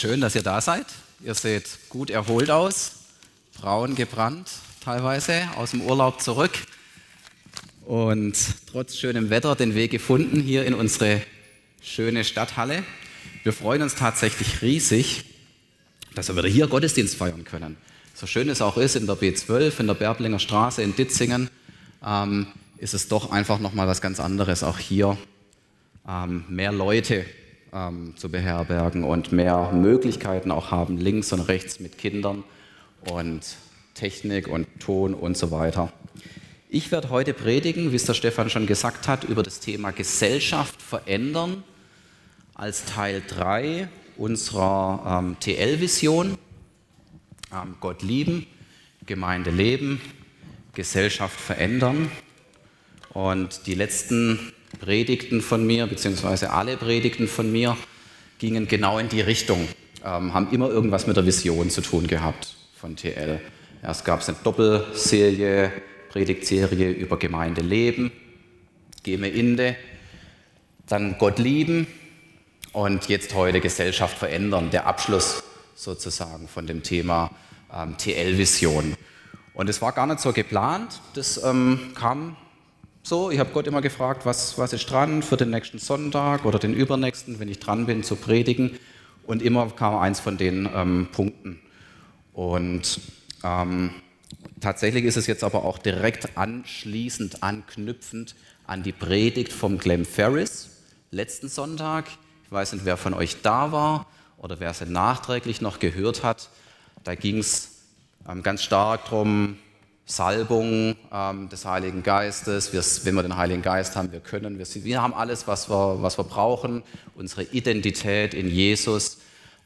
Schön, dass ihr da seid. Ihr seht gut erholt aus, braun gebrannt teilweise, aus dem Urlaub zurück und trotz schönem Wetter den Weg gefunden hier in unsere schöne Stadthalle. Wir freuen uns tatsächlich riesig, dass wir wieder hier Gottesdienst feiern können. So schön es auch ist in der B12, in der Berblinger Straße in Ditzingen, ähm, ist es doch einfach nochmal was ganz anderes, auch hier ähm, mehr Leute ähm, zu beherbergen und mehr Möglichkeiten auch haben, links und rechts mit Kindern und Technik und Ton und so weiter. Ich werde heute predigen, wie es der Stefan schon gesagt hat, über das Thema Gesellschaft verändern als Teil 3 unserer ähm, TL-Vision. Ähm, Gott lieben, Gemeinde leben, Gesellschaft verändern. Und die letzten Predigten von mir, beziehungsweise alle Predigten von mir, gingen genau in die Richtung, ähm, haben immer irgendwas mit der Vision zu tun gehabt von TL. Erst gab es eine Doppelserie, Predigtserie über Gemeinde leben, Geme Inde, dann Gott lieben und jetzt heute Gesellschaft verändern, der Abschluss sozusagen von dem Thema ähm, TL-Vision. Und es war gar nicht so geplant, das ähm, kam so, ich habe Gott immer gefragt, was, was ist dran für den nächsten Sonntag oder den übernächsten, wenn ich dran bin zu predigen. Und immer kam eins von den ähm, Punkten. Und ähm, tatsächlich ist es jetzt aber auch direkt anschließend, anknüpfend an die Predigt vom Clem Ferris letzten Sonntag. Ich weiß nicht, wer von euch da war oder wer sie nachträglich noch gehört hat. Da ging es ähm, ganz stark darum, Salbung ähm, des Heiligen Geistes. Wir, wenn wir den Heiligen Geist haben, wir können, wir, wir haben alles, was wir, was wir brauchen, unsere Identität in Jesus.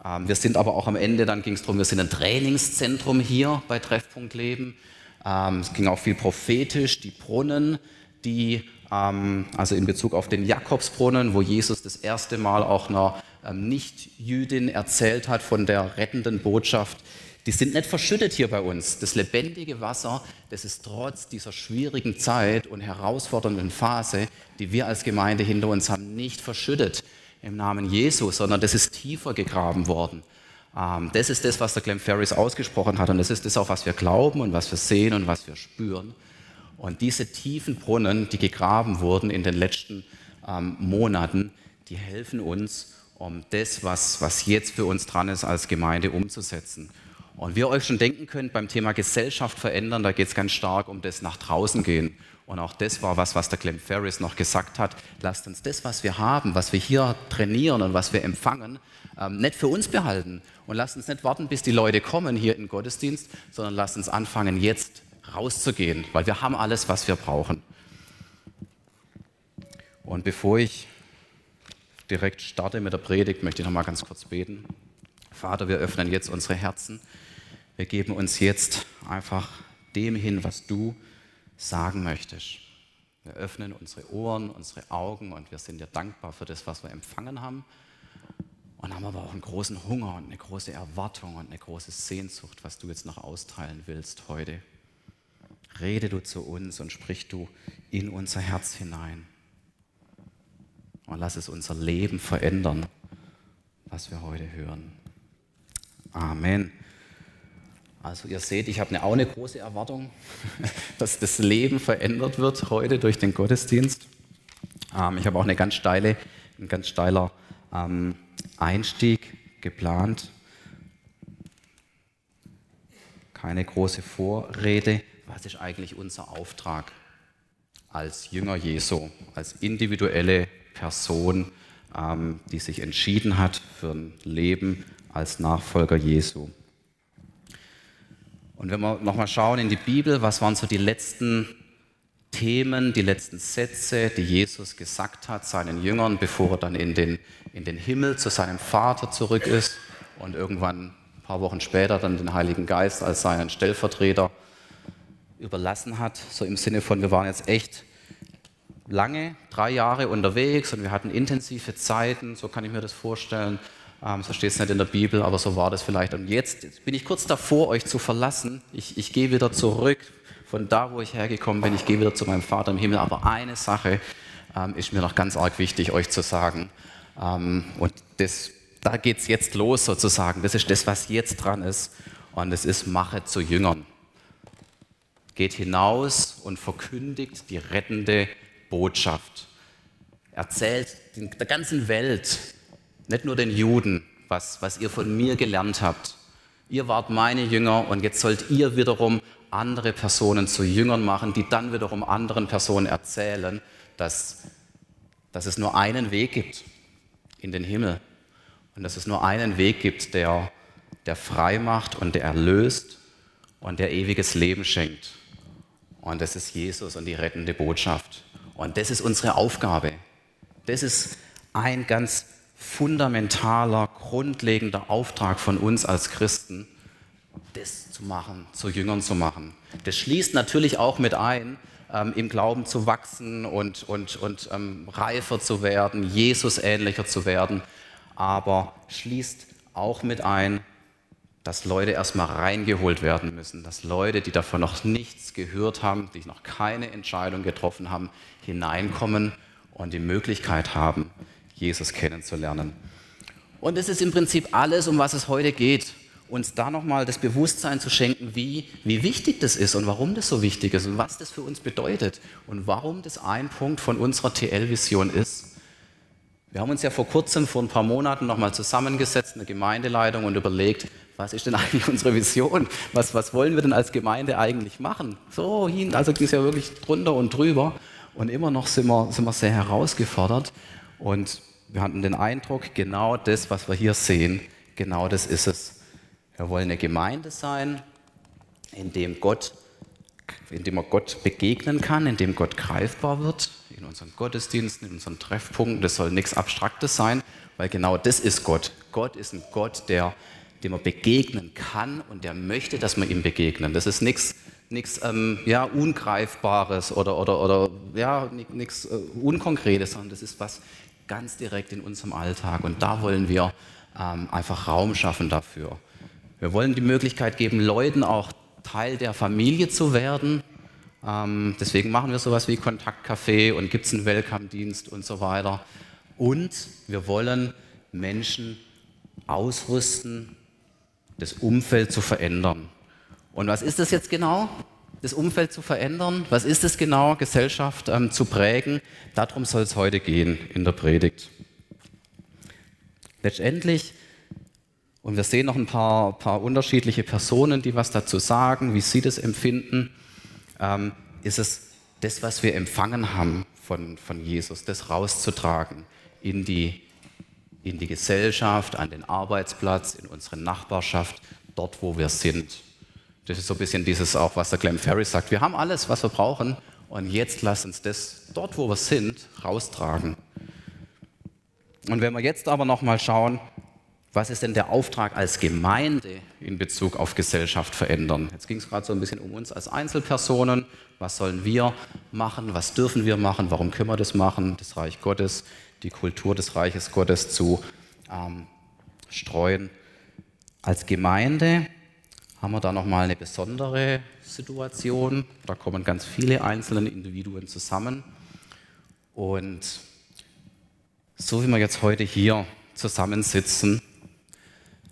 Ähm, wir sind aber auch am Ende, dann ging es darum, wir sind ein Trainingszentrum hier bei Treffpunkt Leben. Ähm, es ging auch viel prophetisch, die Brunnen, die, ähm, also in Bezug auf den Jakobsbrunnen, wo Jesus das erste Mal auch einer ähm, Nicht-Jüdin erzählt hat von der rettenden Botschaft die sind nicht verschüttet hier bei uns. Das lebendige Wasser, das ist trotz dieser schwierigen Zeit und herausfordernden Phase, die wir als Gemeinde hinter uns haben, nicht verschüttet im Namen Jesu, sondern das ist tiefer gegraben worden. Ähm, das ist das, was der Clem Ferris ausgesprochen hat und das ist das auch, was wir glauben und was wir sehen und was wir spüren. Und diese tiefen Brunnen, die gegraben wurden in den letzten ähm, Monaten, die helfen uns, um das, was, was jetzt für uns dran ist, als Gemeinde umzusetzen. Und wie ihr euch schon denken könnt, beim Thema Gesellschaft verändern, da geht es ganz stark um das nach draußen gehen. Und auch das war was, was der Clem Ferris noch gesagt hat. Lasst uns das, was wir haben, was wir hier trainieren und was wir empfangen, ähm, nicht für uns behalten. Und lasst uns nicht warten, bis die Leute kommen hier in den Gottesdienst, sondern lasst uns anfangen, jetzt rauszugehen, weil wir haben alles, was wir brauchen. Und bevor ich direkt starte mit der Predigt, möchte ich noch mal ganz kurz beten. Vater, wir öffnen jetzt unsere Herzen wir geben uns jetzt einfach dem hin, was du sagen möchtest. Wir öffnen unsere Ohren, unsere Augen und wir sind dir dankbar für das, was wir empfangen haben. Und haben aber auch einen großen Hunger und eine große Erwartung und eine große Sehnsucht, was du jetzt noch austeilen willst heute. Rede du zu uns und sprich du in unser Herz hinein. Und lass es unser Leben verändern, was wir heute hören. Amen. Also ihr seht, ich habe auch eine große Erwartung, dass das Leben verändert wird heute durch den Gottesdienst. Ähm, ich habe auch eine ganz steile, ein ganz steiler ähm, Einstieg geplant. Keine große Vorrede. Was ist eigentlich unser Auftrag als Jünger Jesu, als individuelle Person, ähm, die sich entschieden hat für ein Leben als Nachfolger Jesu? Und wenn wir nochmal schauen in die Bibel, was waren so die letzten Themen, die letzten Sätze, die Jesus gesagt hat seinen Jüngern, bevor er dann in den, in den Himmel zu seinem Vater zurück ist und irgendwann ein paar Wochen später dann den Heiligen Geist als seinen Stellvertreter überlassen hat. So im Sinne von, wir waren jetzt echt lange, drei Jahre unterwegs und wir hatten intensive Zeiten, so kann ich mir das vorstellen. Ähm, so steht es nicht in der Bibel, aber so war das vielleicht. Und jetzt, jetzt bin ich kurz davor, euch zu verlassen. Ich, ich gehe wieder zurück von da, wo ich hergekommen bin. Ich gehe wieder zu meinem Vater im Himmel. Aber eine Sache ähm, ist mir noch ganz arg wichtig, euch zu sagen. Ähm, und das da geht es jetzt los sozusagen. Das ist das, was jetzt dran ist. Und es ist Mache zu Jüngern. Geht hinaus und verkündigt die rettende Botschaft. Erzählt der ganzen Welt, nicht nur den Juden, was, was ihr von mir gelernt habt. Ihr wart meine Jünger und jetzt sollt ihr wiederum andere Personen zu Jüngern machen, die dann wiederum anderen Personen erzählen, dass, dass es nur einen Weg gibt in den Himmel und dass es nur einen Weg gibt, der, der frei macht und der erlöst und der ewiges Leben schenkt. Und das ist Jesus und die rettende Botschaft. Und das ist unsere Aufgabe. Das ist ein ganz fundamentaler, grundlegender Auftrag von uns als Christen, das zu machen, zu Jüngern zu machen. Das schließt natürlich auch mit ein, ähm, im Glauben zu wachsen und, und, und ähm, reifer zu werden, Jesus ähnlicher zu werden, aber schließt auch mit ein, dass Leute erstmal reingeholt werden müssen, dass Leute, die davon noch nichts gehört haben, die noch keine Entscheidung getroffen haben, hineinkommen und die Möglichkeit haben, Jesus kennenzulernen. Und es ist im Prinzip alles, um was es heute geht uns da nochmal das Bewusstsein zu schenken, wie, wie wichtig das ist und warum das so wichtig ist und was das für uns bedeutet und warum das ein Punkt von unserer TL-Vision ist. Wir haben uns ja vor kurzem, vor ein paar Monaten nochmal zusammengesetzt, eine Gemeindeleitung und überlegt, was ist denn eigentlich unsere Vision? Was, was wollen wir denn als Gemeinde eigentlich machen? So hin, also ging es ja wirklich drunter und drüber und immer noch sind wir, sind wir sehr herausgefordert und wir hatten den Eindruck, genau das, was wir hier sehen, genau das ist es. Wir wollen eine Gemeinde sein, in dem Gott, in dem man Gott begegnen kann, in dem Gott greifbar wird, in unseren Gottesdiensten, in unseren Treffpunkten. Das soll nichts Abstraktes sein, weil genau das ist Gott. Gott ist ein Gott, der, dem man begegnen kann und der möchte, dass wir ihm begegnen. Das ist nichts nichts ähm, ja, Ungreifbares oder, oder, oder ja, nichts äh, Unkonkretes, sondern das ist was ganz direkt in unserem Alltag. Und da wollen wir ähm, einfach Raum schaffen dafür. Wir wollen die Möglichkeit geben, Leuten auch Teil der Familie zu werden. Ähm, deswegen machen wir sowas wie Kontaktcafé und gibt es einen Welcome-Dienst und so weiter. Und wir wollen Menschen ausrüsten, das Umfeld zu verändern. Und was ist das jetzt genau? Das Umfeld zu verändern? Was ist es genau? Gesellschaft ähm, zu prägen? Darum soll es heute gehen in der Predigt. Letztendlich und wir sehen noch ein paar, paar unterschiedliche Personen, die was dazu sagen, wie sie das empfinden. Ähm, ist es das, was wir empfangen haben von, von Jesus, das rauszutragen in die, in die Gesellschaft, an den Arbeitsplatz, in unsere Nachbarschaft, dort, wo wir sind. Das ist so ein bisschen dieses auch, was der Glenn Ferris sagt. Wir haben alles, was wir brauchen und jetzt lass uns das dort, wo wir sind, raustragen. Und wenn wir jetzt aber nochmal schauen, was ist denn der Auftrag als Gemeinde in Bezug auf Gesellschaft verändern? Jetzt ging es gerade so ein bisschen um uns als Einzelpersonen. Was sollen wir machen? Was dürfen wir machen? Warum können wir das machen? Das Reich Gottes, die Kultur des Reiches Gottes zu ähm, streuen. Als Gemeinde haben wir da nochmal eine besondere Situation. Da kommen ganz viele einzelne Individuen zusammen. Und so wie wir jetzt heute hier zusammensitzen,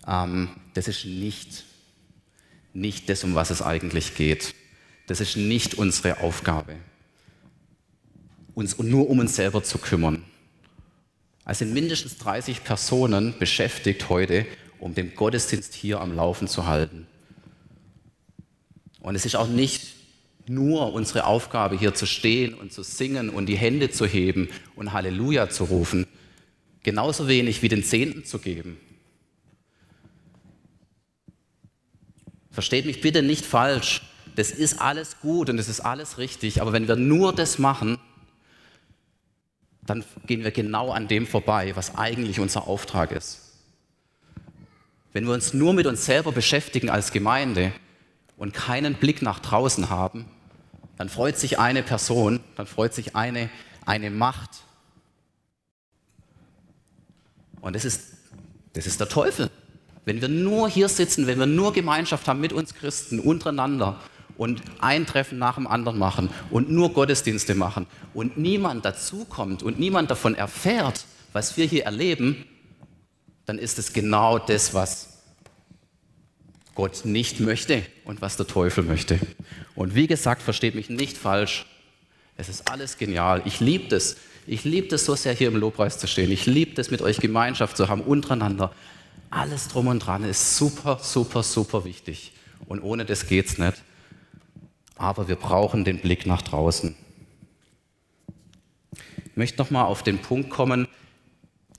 ähm, das ist nicht, nicht das, um was es eigentlich geht. Das ist nicht unsere Aufgabe, uns nur um uns selber zu kümmern. Es sind mindestens 30 Personen beschäftigt heute, um den Gottesdienst hier am Laufen zu halten. Und es ist auch nicht nur unsere Aufgabe, hier zu stehen und zu singen und die Hände zu heben und Halleluja zu rufen, genauso wenig wie den Zehnten zu geben. Versteht mich bitte nicht falsch. Das ist alles gut und das ist alles richtig. Aber wenn wir nur das machen, dann gehen wir genau an dem vorbei, was eigentlich unser Auftrag ist. Wenn wir uns nur mit uns selber beschäftigen als Gemeinde und keinen Blick nach draußen haben, dann freut sich eine Person, dann freut sich eine, eine Macht. Und das ist, das ist der Teufel. Wenn wir nur hier sitzen, wenn wir nur Gemeinschaft haben mit uns Christen untereinander und ein Treffen nach dem anderen machen und nur Gottesdienste machen und niemand dazukommt und niemand davon erfährt, was wir hier erleben, dann ist es genau das, was Gott nicht möchte und was der Teufel möchte. Und wie gesagt, versteht mich nicht falsch, es ist alles genial. Ich liebe das. Ich liebe das so sehr, hier im Lobpreis zu stehen. Ich liebe das, mit euch Gemeinschaft zu haben, untereinander. Alles drum und dran ist super, super, super wichtig. Und ohne das geht es nicht. Aber wir brauchen den Blick nach draußen. Ich möchte nochmal auf den Punkt kommen,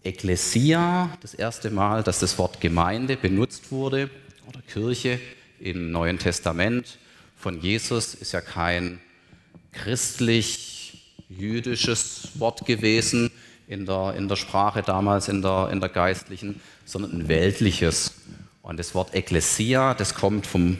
Ekklesia, das erste Mal, dass das Wort Gemeinde benutzt wurde oder Kirche im Neuen Testament von Jesus ist ja kein christlich-jüdisches Wort gewesen in der, in der Sprache damals, in der, in der geistlichen, sondern ein weltliches. Und das Wort Ekklesia, das kommt vom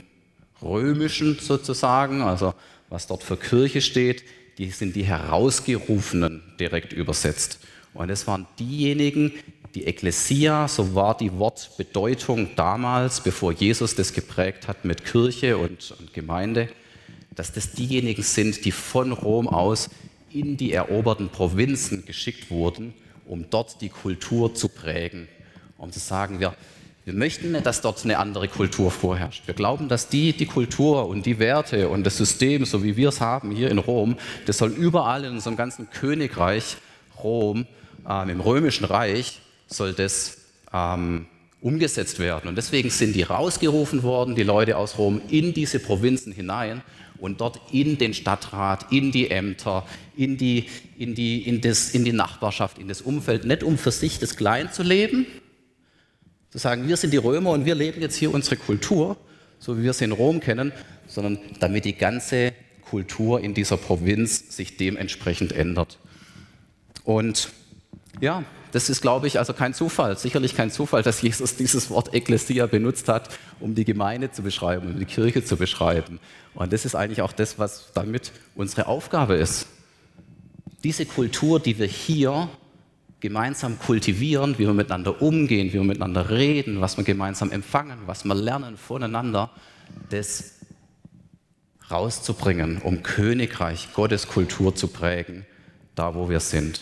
Römischen sozusagen, also was dort für Kirche steht, die sind die Herausgerufenen direkt übersetzt. Und es waren diejenigen, die Ekklesia, so war die Wortbedeutung damals, bevor Jesus das geprägt hat mit Kirche und, und Gemeinde, dass das diejenigen sind, die von Rom aus in die eroberten Provinzen geschickt wurden, um dort die Kultur zu prägen, um zu sagen, wir, wir möchten dass dort eine andere Kultur vorherrscht. Wir glauben, dass die, die Kultur und die Werte und das System, so wie wir es haben hier in Rom, das soll überall in unserem ganzen Königreich Rom, äh, im römischen Reich, soll das ähm, umgesetzt werden. Und deswegen sind die rausgerufen worden, die Leute aus Rom, in diese Provinzen hinein und dort in den Stadtrat, in die Ämter, in die, in die, in das, in die Nachbarschaft, in das Umfeld, nicht um für sich das Klein zu leben, zu sagen, wir sind die Römer und wir leben jetzt hier unsere Kultur, so wie wir sie in Rom kennen, sondern damit die ganze Kultur in dieser Provinz sich dementsprechend ändert. Und ja, das ist, glaube ich, also kein Zufall, sicherlich kein Zufall, dass Jesus dieses Wort Ekklesia benutzt hat, um die Gemeinde zu beschreiben, um die Kirche zu beschreiben. Und das ist eigentlich auch das, was damit unsere Aufgabe ist. Diese Kultur, die wir hier gemeinsam kultivieren, wie wir miteinander umgehen, wie wir miteinander reden, was wir gemeinsam empfangen, was wir lernen voneinander, das rauszubringen, um Königreich Gottes Kultur zu prägen, da wo wir sind.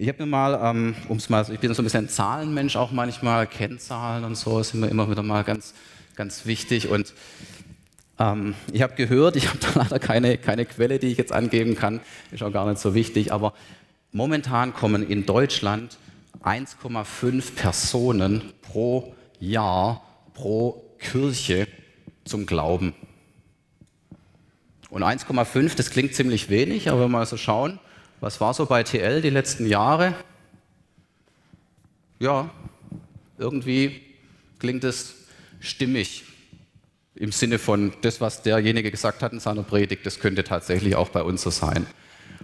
Ich habe mir mal, ähm, um's mal, ich bin so ein bisschen ein Zahlenmensch auch manchmal, Kennzahlen und so sind mir immer wieder mal ganz, ganz wichtig. Und ähm, ich habe gehört, ich habe da leider keine, keine Quelle, die ich jetzt angeben kann, ist auch gar nicht so wichtig, aber momentan kommen in Deutschland 1,5 Personen pro Jahr, pro Kirche zum Glauben. Und 1,5, das klingt ziemlich wenig, aber wenn wir mal so schauen, was war so bei TL die letzten Jahre? Ja, irgendwie klingt es stimmig im Sinne von das, was derjenige gesagt hat in seiner Predigt, das könnte tatsächlich auch bei uns so sein.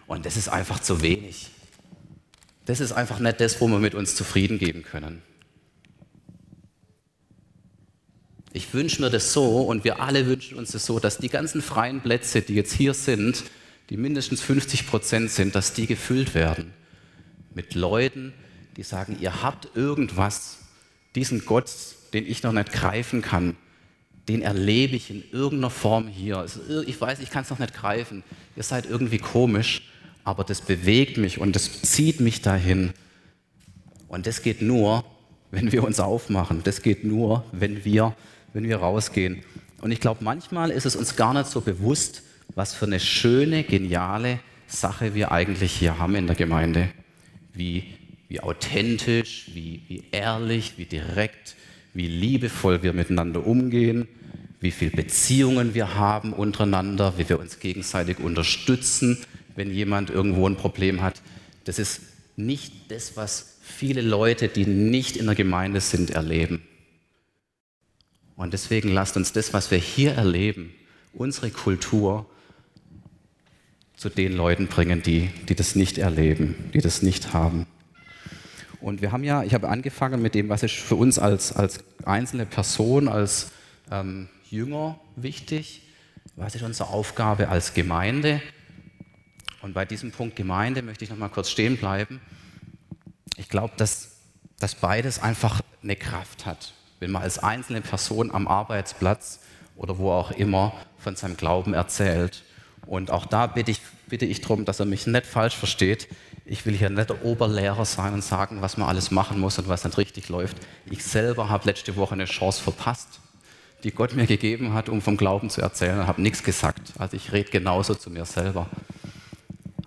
Und das ist einfach zu wenig. Das ist einfach nicht das, wo wir mit uns zufrieden geben können. Ich wünsche mir das so und wir alle wünschen uns das so, dass die ganzen freien Plätze, die jetzt hier sind, die mindestens 50 Prozent sind, dass die gefüllt werden mit Leuten, die sagen, ihr habt irgendwas, diesen Gott, den ich noch nicht greifen kann, den erlebe ich in irgendeiner Form hier. Ich weiß, ich kann es noch nicht greifen. Ihr seid irgendwie komisch, aber das bewegt mich und das zieht mich dahin. Und das geht nur, wenn wir uns aufmachen. Das geht nur, wenn wir, wenn wir rausgehen. Und ich glaube, manchmal ist es uns gar nicht so bewusst, was für eine schöne, geniale Sache wir eigentlich hier haben in der Gemeinde. Wie, wie authentisch, wie, wie ehrlich, wie direkt, wie liebevoll wir miteinander umgehen, wie viele Beziehungen wir haben untereinander, wie wir uns gegenseitig unterstützen, wenn jemand irgendwo ein Problem hat. Das ist nicht das, was viele Leute, die nicht in der Gemeinde sind, erleben. Und deswegen lasst uns das, was wir hier erleben, unsere Kultur, zu den Leuten bringen, die, die das nicht erleben, die das nicht haben. Und wir haben ja, ich habe angefangen mit dem, was ist für uns als, als einzelne Person, als ähm, Jünger wichtig, was ist unsere Aufgabe als Gemeinde. Und bei diesem Punkt Gemeinde möchte ich noch mal kurz stehen bleiben. Ich glaube, dass, dass beides einfach eine Kraft hat. Wenn man als einzelne Person am Arbeitsplatz oder wo auch immer von seinem Glauben erzählt und auch da bitte ich, bitte ich darum, dass er mich nicht falsch versteht. Ich will hier nicht der Oberlehrer sein und sagen, was man alles machen muss und was nicht richtig läuft. Ich selber habe letzte Woche eine Chance verpasst, die Gott mir gegeben hat, um vom Glauben zu erzählen und habe nichts gesagt. Also ich rede genauso zu mir selber.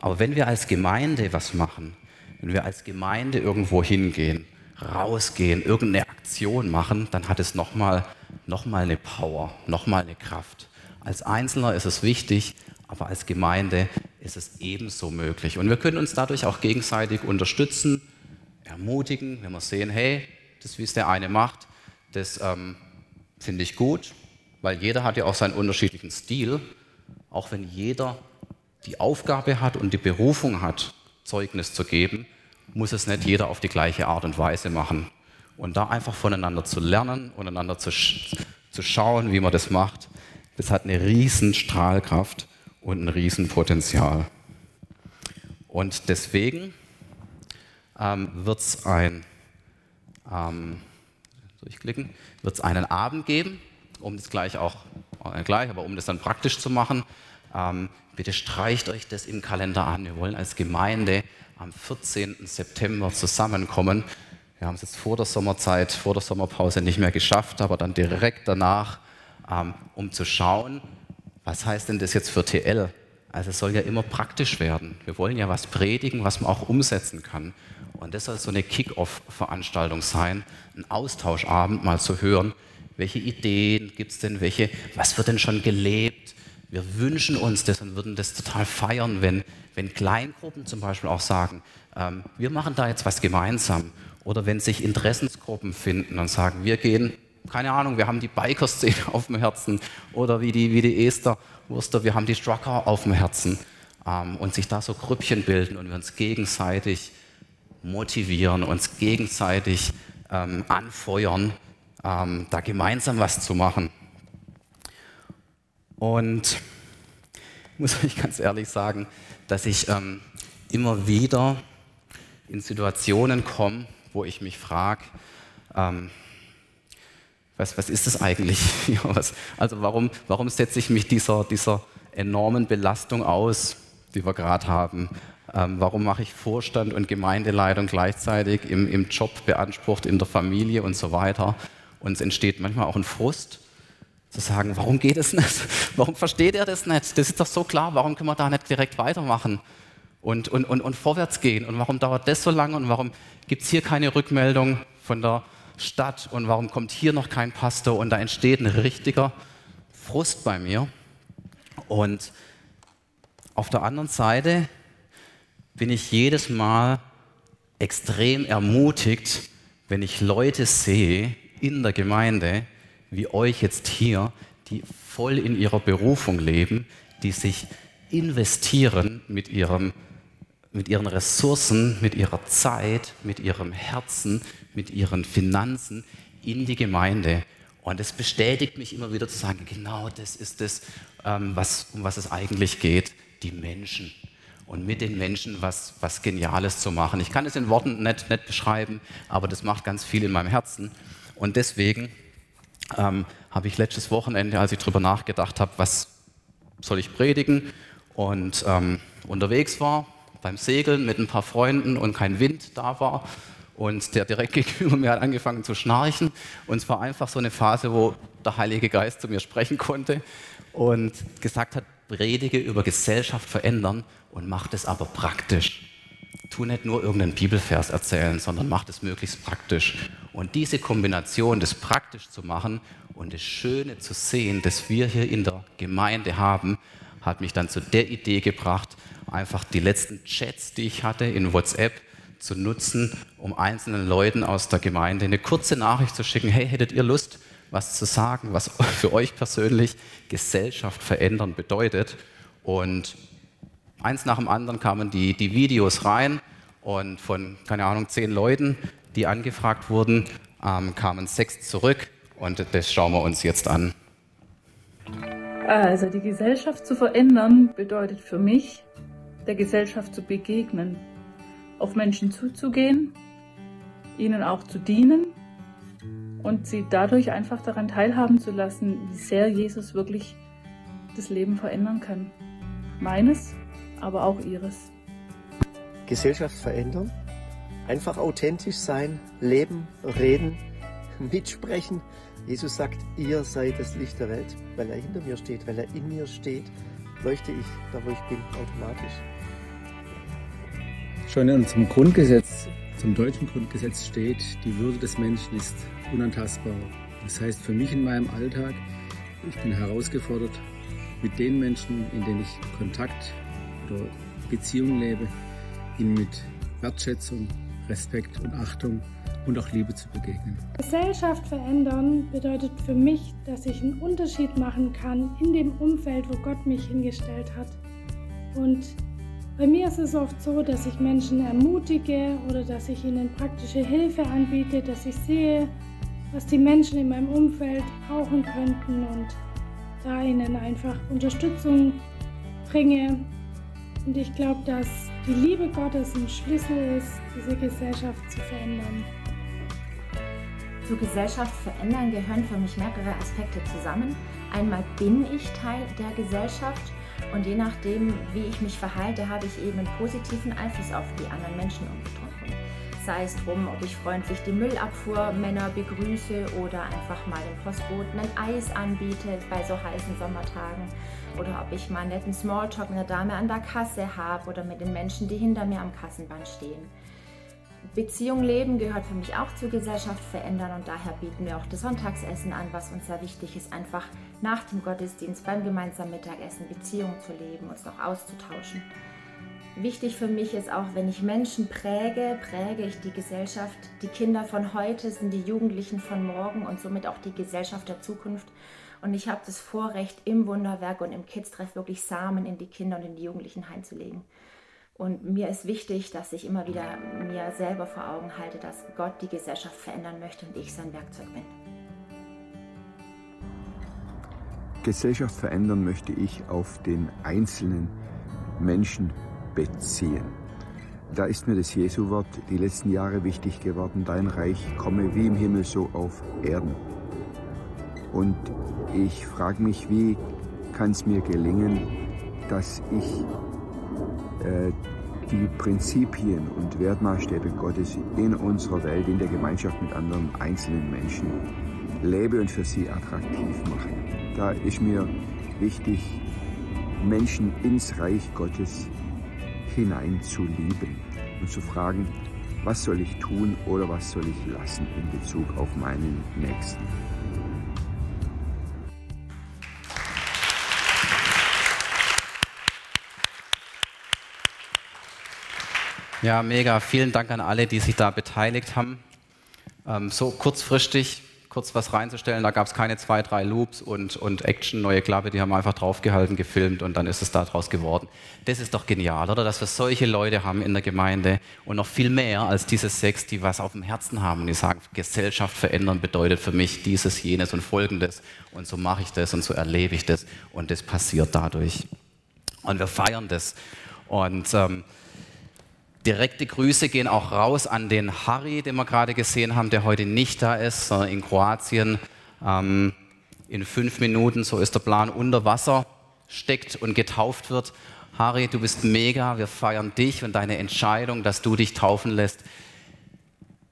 Aber wenn wir als Gemeinde was machen, wenn wir als Gemeinde irgendwo hingehen, rausgehen, irgendeine Aktion machen, dann hat es nochmal noch mal eine Power, nochmal eine Kraft. Als Einzelner ist es wichtig, aber als Gemeinde ist es ebenso möglich. Und wir können uns dadurch auch gegenseitig unterstützen, ermutigen, wenn wir sehen, hey, das, wie es der eine macht, das ähm, finde ich gut, weil jeder hat ja auch seinen unterschiedlichen Stil. Auch wenn jeder die Aufgabe hat und die Berufung hat, Zeugnis zu geben, muss es nicht jeder auf die gleiche Art und Weise machen. Und da einfach voneinander zu lernen, voneinander zu, zu schauen, wie man das macht, das hat eine riesen Strahlkraft und ein riesen Potenzial. Und deswegen ähm, wird es ein, ähm, einen Abend geben, um das gleich auch, äh, gleich, aber um das dann praktisch zu machen, ähm, bitte streicht euch das im Kalender an. Wir wollen als Gemeinde am 14. September zusammenkommen. Wir haben es jetzt vor der Sommerzeit, vor der Sommerpause nicht mehr geschafft, aber dann direkt danach, ähm, um zu schauen, was heißt denn das jetzt für TL? Also es soll ja immer praktisch werden. Wir wollen ja was predigen, was man auch umsetzen kann. Und das soll so eine Kick-off-Veranstaltung sein, ein Austauschabend mal zu hören, welche Ideen gibt es denn, welche, was wird denn schon gelebt, wir wünschen uns das und würden das total feiern, wenn, wenn Kleingruppen zum Beispiel auch sagen, ähm, wir machen da jetzt was gemeinsam. Oder wenn sich Interessensgruppen finden und sagen, wir gehen, keine Ahnung, wir haben die Biker-Szene auf dem Herzen. Oder wie die, wie die Esther Wurster, wir haben die Strucker auf dem Herzen. Ähm, und sich da so Grüppchen bilden und wir uns gegenseitig motivieren, uns gegenseitig ähm, anfeuern, ähm, da gemeinsam was zu machen. Und ich muss euch ganz ehrlich sagen, dass ich ähm, immer wieder in Situationen komme, wo ich mich frage, ähm, was, was ist das eigentlich? also warum, warum setze ich mich dieser, dieser enormen Belastung aus, die wir gerade haben? Ähm, warum mache ich Vorstand und Gemeindeleitung gleichzeitig im, im Job beansprucht, in der Familie und so weiter? Und es entsteht manchmal auch ein Frust, zu sagen, warum geht es nicht? Warum versteht er das nicht? Das ist doch so klar, warum können wir da nicht direkt weitermachen und, und, und, und vorwärts gehen? Und warum dauert das so lange? Und warum gibt es hier keine Rückmeldung von der Stadt? Und warum kommt hier noch kein Pastor? Und da entsteht ein richtiger Frust bei mir. Und auf der anderen Seite bin ich jedes Mal extrem ermutigt, wenn ich Leute sehe in der Gemeinde, wie euch jetzt hier, die voll in ihrer Berufung leben, die sich investieren mit, ihrem, mit ihren Ressourcen, mit ihrer Zeit, mit ihrem Herzen, mit ihren Finanzen in die Gemeinde. Und es bestätigt mich immer wieder zu sagen, genau das ist es, ähm, was, um was es eigentlich geht, die Menschen. Und mit den Menschen was, was Geniales zu machen. Ich kann es in Worten nicht, nicht beschreiben, aber das macht ganz viel in meinem Herzen. Und deswegen ähm, habe ich letztes Wochenende, als ich darüber nachgedacht habe, was soll ich predigen und ähm, unterwegs war beim Segeln mit ein paar Freunden und kein Wind da war und der direkt gegenüber mir hat angefangen zu schnarchen und es war einfach so eine Phase, wo der Heilige Geist zu mir sprechen konnte und gesagt hat, predige über Gesellschaft verändern und mach das aber praktisch. Tu nicht nur irgendeinen Bibelvers erzählen, sondern mach das möglichst praktisch. Und diese Kombination, das praktisch zu machen und das Schöne zu sehen, das wir hier in der Gemeinde haben, hat mich dann zu der Idee gebracht, einfach die letzten Chats, die ich hatte in WhatsApp, zu nutzen, um einzelnen Leuten aus der Gemeinde eine kurze Nachricht zu schicken. Hey, hättet ihr Lust, was zu sagen, was für euch persönlich Gesellschaft verändern bedeutet? Und eins nach dem anderen kamen die, die Videos rein und von, keine Ahnung, zehn Leuten, die angefragt wurden, ähm, kamen sechs zurück und das schauen wir uns jetzt an. Also die Gesellschaft zu verändern bedeutet für mich, der Gesellschaft zu begegnen, auf Menschen zuzugehen, ihnen auch zu dienen und sie dadurch einfach daran teilhaben zu lassen, wie sehr Jesus wirklich das Leben verändern kann. Meines, aber auch ihres. Gesellschaft verändern. Einfach authentisch sein, leben, reden, mitsprechen. Jesus sagt, ihr seid das Licht der Welt, weil er hinter mir steht, weil er in mir steht, leuchte ich da, wo ich bin, automatisch. Schon in unserem Grundgesetz, zum deutschen Grundgesetz steht, die Würde des Menschen ist unantastbar. Das heißt für mich in meinem Alltag, ich bin herausgefordert, mit den Menschen, in denen ich Kontakt oder Beziehung lebe, ihnen mit Wertschätzung, Respekt und Achtung und auch Liebe zu begegnen. Gesellschaft verändern bedeutet für mich, dass ich einen Unterschied machen kann in dem Umfeld, wo Gott mich hingestellt hat. Und bei mir ist es oft so, dass ich Menschen ermutige oder dass ich ihnen praktische Hilfe anbiete, dass ich sehe, was die Menschen in meinem Umfeld brauchen könnten und da ihnen einfach Unterstützung bringe. Und ich glaube, dass die Liebe Gottes ein Schlüssel ist, diese Gesellschaft zu verändern. Zur Gesellschaft verändern gehören für mich mehrere Aspekte zusammen. Einmal bin ich Teil der Gesellschaft und je nachdem, wie ich mich verhalte, habe ich eben einen positiven Einfluss auf die anderen Menschen um herum. Sei es drum, ob ich freundlich die Müllabfuhrmänner begrüße oder einfach mal dem Postboten ein Eis anbiete bei so heißen Sommertagen oder ob ich mal einen netten Smalltalk mit der Dame an der Kasse habe oder mit den Menschen, die hinter mir am Kassenband stehen. Beziehung leben gehört für mich auch zur Gesellschaft verändern und daher bieten wir auch das Sonntagsessen an, was uns sehr wichtig ist, einfach nach dem Gottesdienst beim gemeinsamen Mittagessen Beziehungen zu leben, uns noch auszutauschen. Wichtig für mich ist auch, wenn ich Menschen präge, präge ich die Gesellschaft. Die Kinder von heute sind die Jugendlichen von morgen und somit auch die Gesellschaft der Zukunft. Und ich habe das Vorrecht, im Wunderwerk und im Kids-Treff wirklich Samen in die Kinder und in die Jugendlichen heimzulegen. Und mir ist wichtig, dass ich immer wieder mir selber vor Augen halte, dass Gott die Gesellschaft verändern möchte und ich sein Werkzeug bin. Gesellschaft verändern möchte ich auf den einzelnen Menschen beziehen. Da ist mir das Jesu-Wort die letzten Jahre wichtig geworden. Dein Reich komme wie im Himmel so auf Erden. Und ich frage mich, wie kann es mir gelingen, dass ich die Prinzipien und Wertmaßstäbe Gottes in unserer Welt, in der Gemeinschaft mit anderen einzelnen Menschen lebe und für sie attraktiv mache. Da ist mir wichtig, Menschen ins Reich Gottes hinein zu lieben und zu fragen, was soll ich tun oder was soll ich lassen in Bezug auf meinen Nächsten. Ja, mega. Vielen Dank an alle, die sich da beteiligt haben. Ähm, so kurzfristig kurz was reinzustellen, da gab es keine zwei, drei Loops und, und Action, neue Klappe, die haben einfach draufgehalten, gefilmt und dann ist es daraus geworden. Das ist doch genial, oder? Dass wir solche Leute haben in der Gemeinde und noch viel mehr als diese sechs, die was auf dem Herzen haben und die sagen, Gesellschaft verändern bedeutet für mich dieses, jenes und folgendes und so mache ich das und so erlebe ich das und das passiert dadurch. Und wir feiern das. Und ähm, Direkte Grüße gehen auch raus an den Harry, den wir gerade gesehen haben, der heute nicht da ist, sondern in Kroatien ähm, in fünf Minuten, so ist der Plan, unter Wasser steckt und getauft wird. Harry, du bist mega, wir feiern dich und deine Entscheidung, dass du dich taufen lässt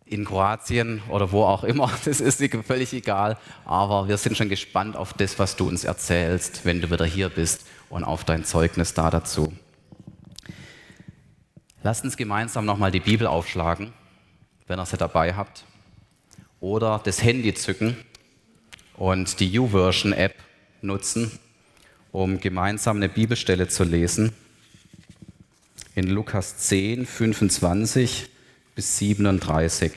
in Kroatien oder wo auch immer, das ist völlig egal, aber wir sind schon gespannt auf das, was du uns erzählst, wenn du wieder hier bist und auf dein Zeugnis da dazu. Lasst uns gemeinsam nochmal die Bibel aufschlagen, wenn ihr sie dabei habt. Oder das Handy zücken und die YouVersion-App nutzen, um gemeinsam eine Bibelstelle zu lesen. In Lukas 10, 25 bis 37.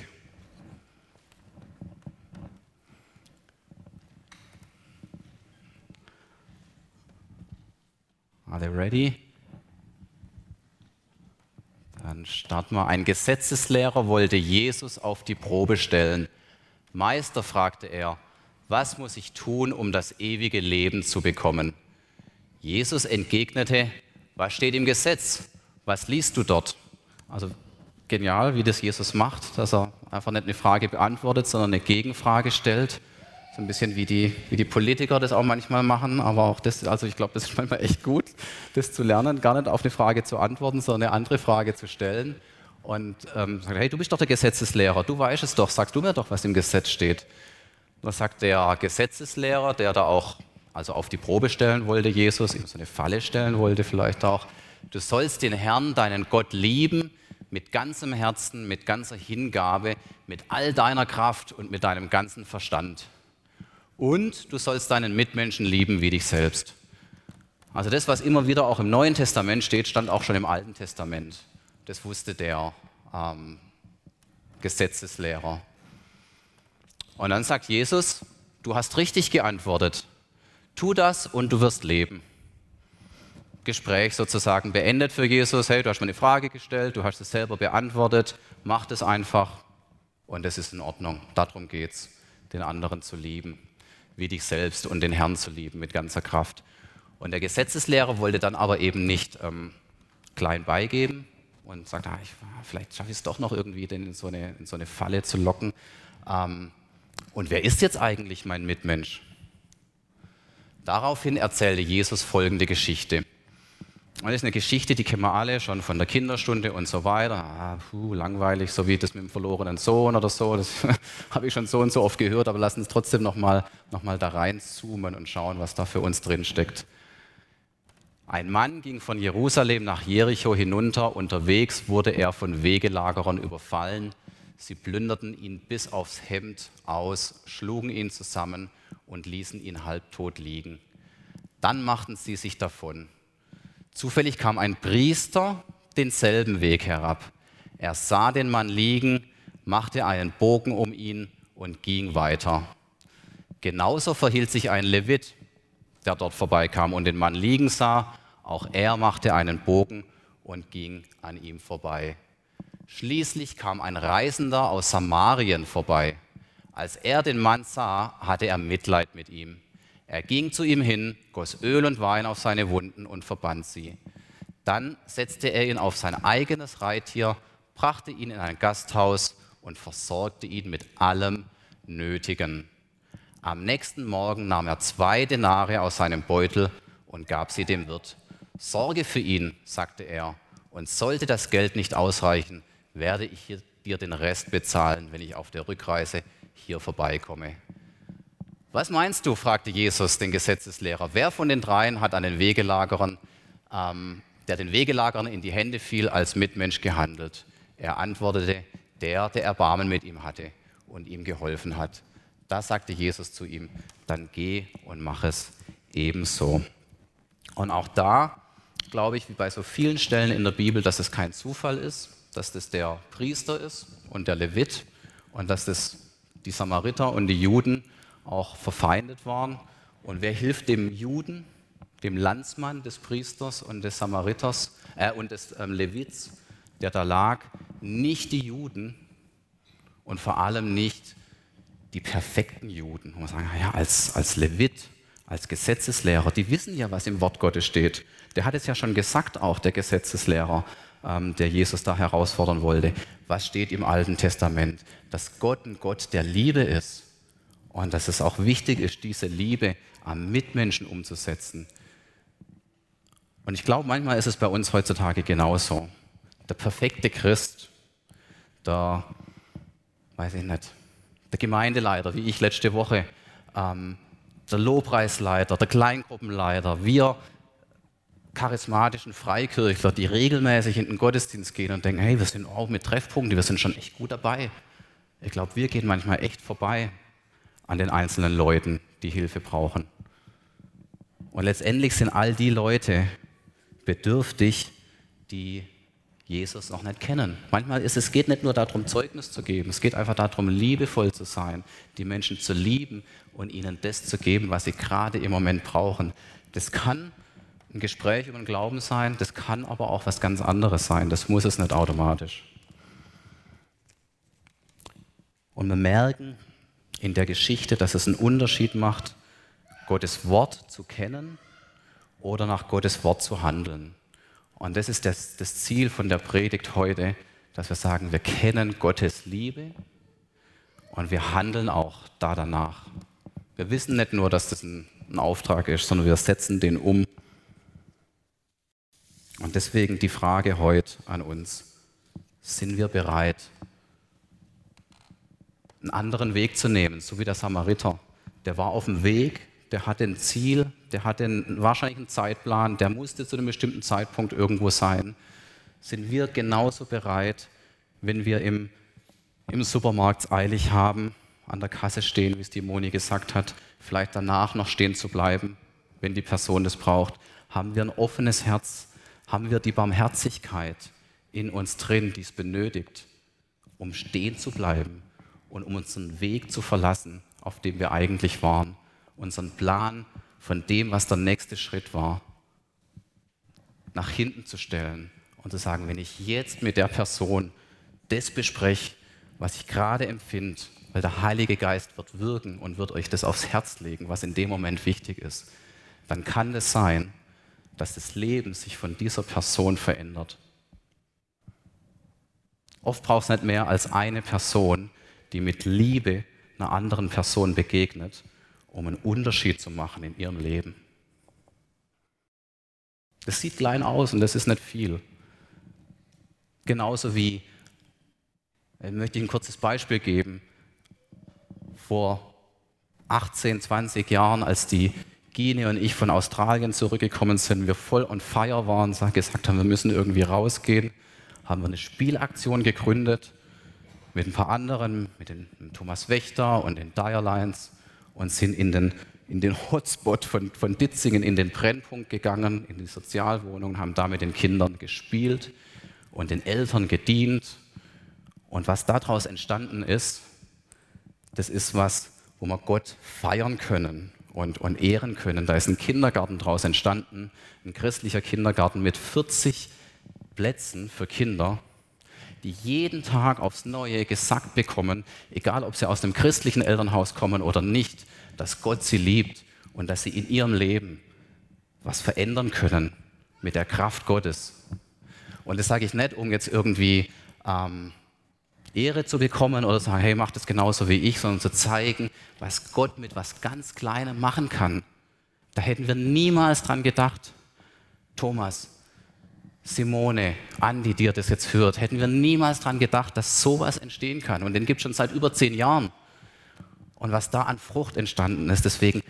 Are they ready? Dann starten wir. Ein Gesetzeslehrer wollte Jesus auf die Probe stellen. Meister, fragte er, was muss ich tun, um das ewige Leben zu bekommen? Jesus entgegnete, was steht im Gesetz? Was liest du dort? Also genial, wie das Jesus macht, dass er einfach nicht eine Frage beantwortet, sondern eine Gegenfrage stellt. Ein bisschen wie die, wie die Politiker das auch manchmal machen, aber auch das, also ich glaube, das ist manchmal echt gut, das zu lernen, gar nicht auf eine Frage zu antworten, sondern eine andere Frage zu stellen. Und ähm, sagt, hey, du bist doch der Gesetzeslehrer, du weißt es doch, sag du mir doch, was im Gesetz steht. Und dann sagt der Gesetzeslehrer, der da auch also auf die Probe stellen wollte, Jesus, ihm so eine Falle stellen wollte vielleicht auch, du sollst den Herrn, deinen Gott lieben, mit ganzem Herzen, mit ganzer Hingabe, mit all deiner Kraft und mit deinem ganzen Verstand. Und du sollst deinen Mitmenschen lieben wie dich selbst. Also das, was immer wieder auch im Neuen Testament steht, stand auch schon im Alten Testament. Das wusste der ähm, Gesetzeslehrer. Und dann sagt Jesus, du hast richtig geantwortet. Tu das und du wirst leben. Gespräch sozusagen beendet für Jesus. Hey, du hast mir eine Frage gestellt, du hast es selber beantwortet, mach das einfach und es ist in Ordnung. Darum geht es, den anderen zu lieben, wie dich selbst und den Herrn zu lieben mit ganzer Kraft. Und der Gesetzeslehrer wollte dann aber eben nicht ähm, klein beigeben und sagt, ah, ich, vielleicht schaffe ich es doch noch irgendwie, den in so eine, in so eine Falle zu locken. Ähm, und wer ist jetzt eigentlich mein Mitmensch? Daraufhin erzählte Jesus folgende Geschichte. Das ist eine Geschichte, die kennen wir alle schon von der Kinderstunde und so weiter. Ah, puh, langweilig, so wie das mit dem verlorenen Sohn oder so. Das habe ich schon so und so oft gehört, aber lassen uns trotzdem nochmal noch mal da reinzoomen und schauen, was da für uns drin steckt. Ein Mann ging von Jerusalem nach Jericho hinunter. Unterwegs wurde er von Wegelagerern überfallen. Sie plünderten ihn bis aufs Hemd aus, schlugen ihn zusammen und ließen ihn halbtot liegen. Dann machten sie sich davon. Zufällig kam ein Priester denselben Weg herab. Er sah den Mann liegen, machte einen Bogen um ihn und ging weiter. Genauso verhielt sich ein Levit, der dort vorbeikam und den Mann liegen sah. Auch er machte einen Bogen und ging an ihm vorbei. Schließlich kam ein Reisender aus Samarien vorbei. Als er den Mann sah, hatte er Mitleid mit ihm. Er ging zu ihm hin, goss Öl und Wein auf seine Wunden und verband sie. Dann setzte er ihn auf sein eigenes Reittier, brachte ihn in ein Gasthaus und versorgte ihn mit allem Nötigen. Am nächsten Morgen nahm er zwei Denare aus seinem Beutel und gab sie dem Wirt. Sorge für ihn, sagte er, und sollte das Geld nicht ausreichen, werde ich dir den Rest bezahlen, wenn ich auf der Rückreise hier vorbeikomme. Was meinst du? fragte Jesus den Gesetzeslehrer. Wer von den dreien hat an den Wegelagerern, ähm, der den Wegelagerern in die Hände fiel, als Mitmensch gehandelt? Er antwortete, der, der Erbarmen mit ihm hatte und ihm geholfen hat. Da sagte Jesus zu ihm, dann geh und mach es ebenso. Und auch da glaube ich, wie bei so vielen Stellen in der Bibel, dass es kein Zufall ist, dass das der Priester ist und der Levit und dass das die Samariter und die Juden auch verfeindet waren. Und wer hilft dem Juden, dem Landsmann des Priesters und des Samariters äh, und des ähm, Levits, der da lag? Nicht die Juden und vor allem nicht die perfekten Juden. Und man sagen, ja, als, als Levit, als Gesetzeslehrer, die wissen ja, was im Wort Gottes steht. Der hat es ja schon gesagt, auch der Gesetzeslehrer, ähm, der Jesus da herausfordern wollte. Was steht im Alten Testament? Dass Gott ein Gott der Liebe ist und dass es auch wichtig ist, diese Liebe am Mitmenschen umzusetzen. Und ich glaube, manchmal ist es bei uns heutzutage genauso. Der perfekte Christ, der, weiß ich nicht, der Gemeindeleiter, wie ich letzte Woche, ähm, der Lobpreisleiter, der Kleingruppenleiter, wir charismatischen Freikirchler, die regelmäßig in den Gottesdienst gehen und denken, hey, wir sind auch mit Treffpunkten, wir sind schon echt gut dabei. Ich glaube, wir gehen manchmal echt vorbei an den einzelnen Leuten, die Hilfe brauchen. Und letztendlich sind all die Leute bedürftig, die Jesus noch nicht kennen. Manchmal ist es geht nicht nur darum, Zeugnis zu geben, es geht einfach darum, liebevoll zu sein, die Menschen zu lieben und ihnen das zu geben, was sie gerade im Moment brauchen. Das kann ein Gespräch über den Glauben sein, das kann aber auch was ganz anderes sein, das muss es nicht automatisch. Und wir merken, in der Geschichte, dass es einen Unterschied macht, Gottes Wort zu kennen oder nach Gottes Wort zu handeln. Und das ist das, das Ziel von der Predigt heute, dass wir sagen, wir kennen Gottes Liebe und wir handeln auch da danach. Wir wissen nicht nur, dass das ein, ein Auftrag ist, sondern wir setzen den um. Und deswegen die Frage heute an uns, sind wir bereit, einen anderen Weg zu nehmen, so wie der Samariter. Der war auf dem Weg, der hatte ein Ziel, der hatte einen, wahrscheinlich einen Zeitplan, der musste zu einem bestimmten Zeitpunkt irgendwo sein. Sind wir genauso bereit, wenn wir im, im Supermarkt eilig haben, an der Kasse stehen, wie es die Moni gesagt hat, vielleicht danach noch stehen zu bleiben, wenn die Person das braucht? Haben wir ein offenes Herz? Haben wir die Barmherzigkeit in uns drin, die es benötigt, um stehen zu bleiben und um unseren Weg zu verlassen, auf dem wir eigentlich waren? unseren Plan von dem, was der nächste Schritt war, nach hinten zu stellen und zu sagen, wenn ich jetzt mit der Person das bespreche, was ich gerade empfinde, weil der Heilige Geist wird wirken und wird euch das aufs Herz legen, was in dem Moment wichtig ist, dann kann es sein, dass das Leben sich von dieser Person verändert. Oft braucht es nicht mehr als eine Person, die mit Liebe einer anderen Person begegnet um einen Unterschied zu machen in ihrem Leben. Das sieht klein aus und das ist nicht viel. Genauso wie, ich äh, möchte ich ein kurzes Beispiel geben, vor 18, 20 Jahren, als die Gine und ich von Australien zurückgekommen sind, wir voll on fire waren, gesagt haben, wir müssen irgendwie rausgehen, haben wir eine Spielaktion gegründet mit ein paar anderen, mit, dem Thomas Wächter und den Direlines und sind in den, in den Hotspot von, von Ditzingen, in den Brennpunkt gegangen, in die Sozialwohnung, haben da mit den Kindern gespielt und den Eltern gedient. Und was daraus entstanden ist, das ist was, wo wir Gott feiern können und, und ehren können. Da ist ein Kindergarten daraus entstanden, ein christlicher Kindergarten mit 40 Plätzen für Kinder, die jeden Tag aufs Neue gesagt bekommen, egal ob sie aus dem christlichen Elternhaus kommen oder nicht, dass Gott sie liebt und dass sie in ihrem Leben was verändern können mit der Kraft Gottes. Und das sage ich nicht, um jetzt irgendwie ähm, Ehre zu bekommen oder zu sagen, hey, mach das genauso wie ich, sondern zu zeigen, was Gott mit was ganz Kleinem machen kann. Da hätten wir niemals dran gedacht. Thomas, Simone, Andi, die das jetzt hört, hätten wir niemals dran gedacht, dass sowas entstehen kann. Und den gibt es schon seit über zehn Jahren. Und was da an Frucht entstanden ist, deswegen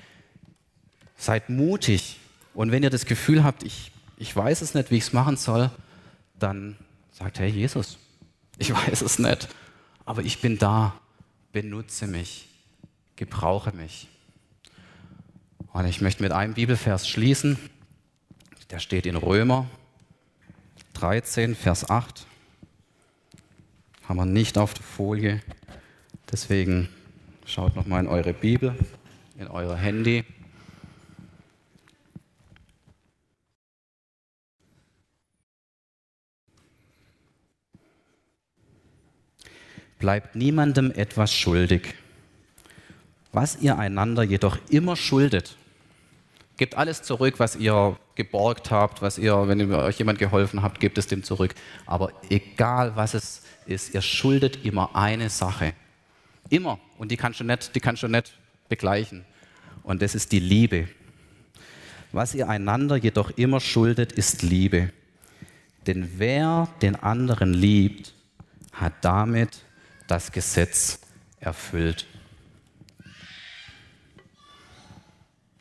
seid mutig. Und wenn ihr das Gefühl habt, ich, ich weiß es nicht, wie ich es machen soll, dann sagt, hey Jesus, ich weiß es nicht, aber ich bin da, benutze mich, gebrauche mich. Und ich möchte mit einem Bibelvers schließen, der steht in Römer 13, Vers 8. Haben wir nicht auf der Folie. Deswegen schaut nochmal in eure Bibel, in euer Handy. Bleibt niemandem etwas schuldig. Was ihr einander jedoch immer schuldet, Gebt alles zurück, was ihr geborgt habt, was ihr, wenn euch jemand geholfen habt, gebt es dem zurück. Aber egal was es ist, ihr schuldet immer eine Sache. Immer. Und die kannst du nicht, die kannst du nicht begleichen. Und das ist die Liebe. Was ihr einander jedoch immer schuldet, ist Liebe. Denn wer den anderen liebt, hat damit das Gesetz erfüllt.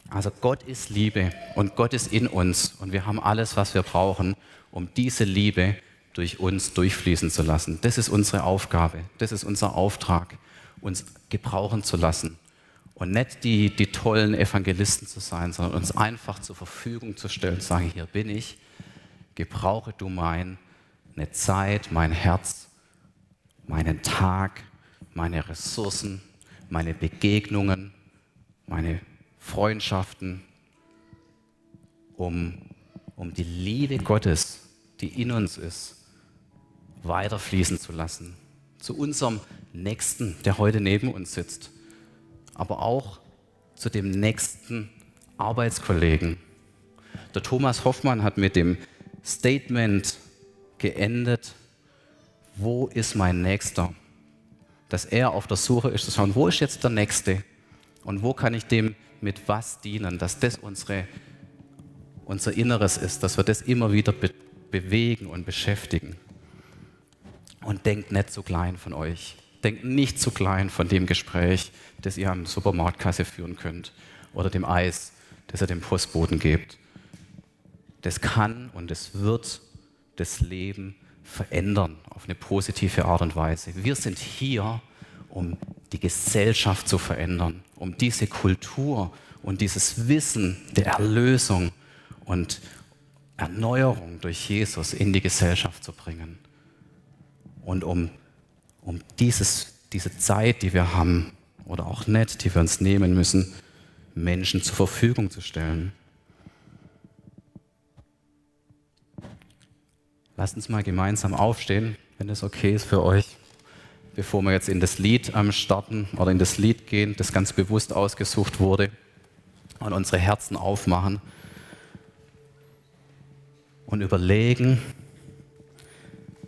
Also Gott ist Liebe und Gott ist in uns und wir haben alles, was wir brauchen, um diese Liebe durch uns durchfließen zu lassen. Das ist unsere Aufgabe, das ist unser Auftrag, uns gebrauchen zu lassen und nicht die, die tollen Evangelisten zu sein, sondern uns einfach zur Verfügung zu stellen, zu sagen, hier bin ich, gebrauche du mein, eine Zeit, mein Herz, meinen Tag, meine Ressourcen, meine Begegnungen, meine Freundschaften, um, um die Liebe Gottes, die in uns ist, weiterfließen zu lassen. Zu unserem Nächsten, der heute neben uns sitzt, aber auch zu dem nächsten Arbeitskollegen. Der Thomas Hoffmann hat mit dem Statement geendet, wo ist mein Nächster? Dass er auf der Suche ist zu schauen, wo ist jetzt der Nächste? Und wo kann ich dem mit was dienen, dass das unsere, unser Inneres ist, dass wir das immer wieder be bewegen und beschäftigen. Und denkt nicht zu klein von euch. Denkt nicht zu klein von dem Gespräch, das ihr am Supermarktkasse führen könnt oder dem Eis, das ihr dem Postboten gebt. Das kann und es wird das Leben verändern auf eine positive Art und Weise. Wir sind hier, um die Gesellschaft zu verändern, um diese Kultur und dieses Wissen der Erlösung und Erneuerung durch Jesus in die Gesellschaft zu bringen. Und um, um dieses, diese Zeit, die wir haben, oder auch nicht, die wir uns nehmen müssen, Menschen zur Verfügung zu stellen. Lasst uns mal gemeinsam aufstehen, wenn das okay ist für euch, bevor wir jetzt in das Lied am starten oder in das Lied gehen, das ganz bewusst ausgesucht wurde und unsere Herzen aufmachen und überlegen.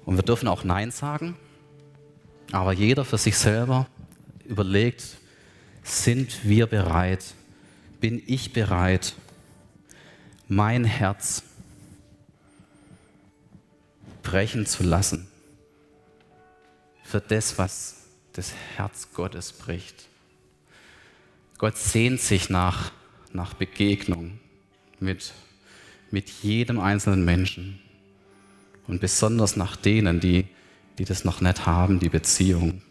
Und wir dürfen auch Nein sagen, aber jeder für sich selber überlegt, sind wir bereit, bin ich bereit, mein Herz brechen zu lassen für das, was das Herz Gottes bricht. Gott sehnt sich nach, nach Begegnung mit, mit jedem einzelnen Menschen und besonders nach denen, die, die das noch nicht haben, die Beziehung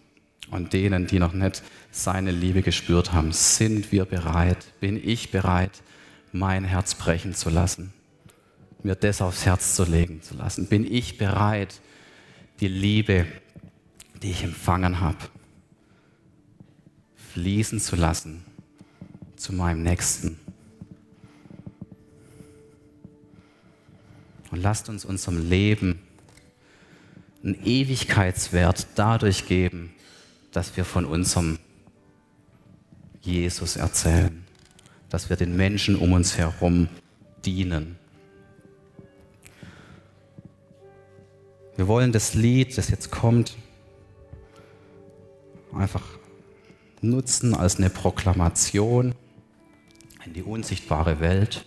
und denen, die noch nicht seine Liebe gespürt haben, sind wir bereit, bin ich bereit, mein Herz brechen zu lassen, mir das aufs Herz zu legen zu lassen, bin ich bereit, die Liebe, die ich empfangen habe, fließen zu lassen zu meinem Nächsten. Und lasst uns unserem Leben einen Ewigkeitswert dadurch geben, dass wir von unserem Jesus erzählen, dass wir den Menschen um uns herum dienen. Wir wollen das Lied, das jetzt kommt, einfach nutzen als eine Proklamation in die unsichtbare Welt.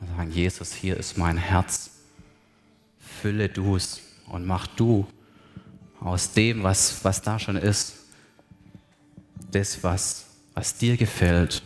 Und sagen, Jesus, hier ist mein Herz, fülle du es und mach du aus dem, was, was da schon ist, das, was, was dir gefällt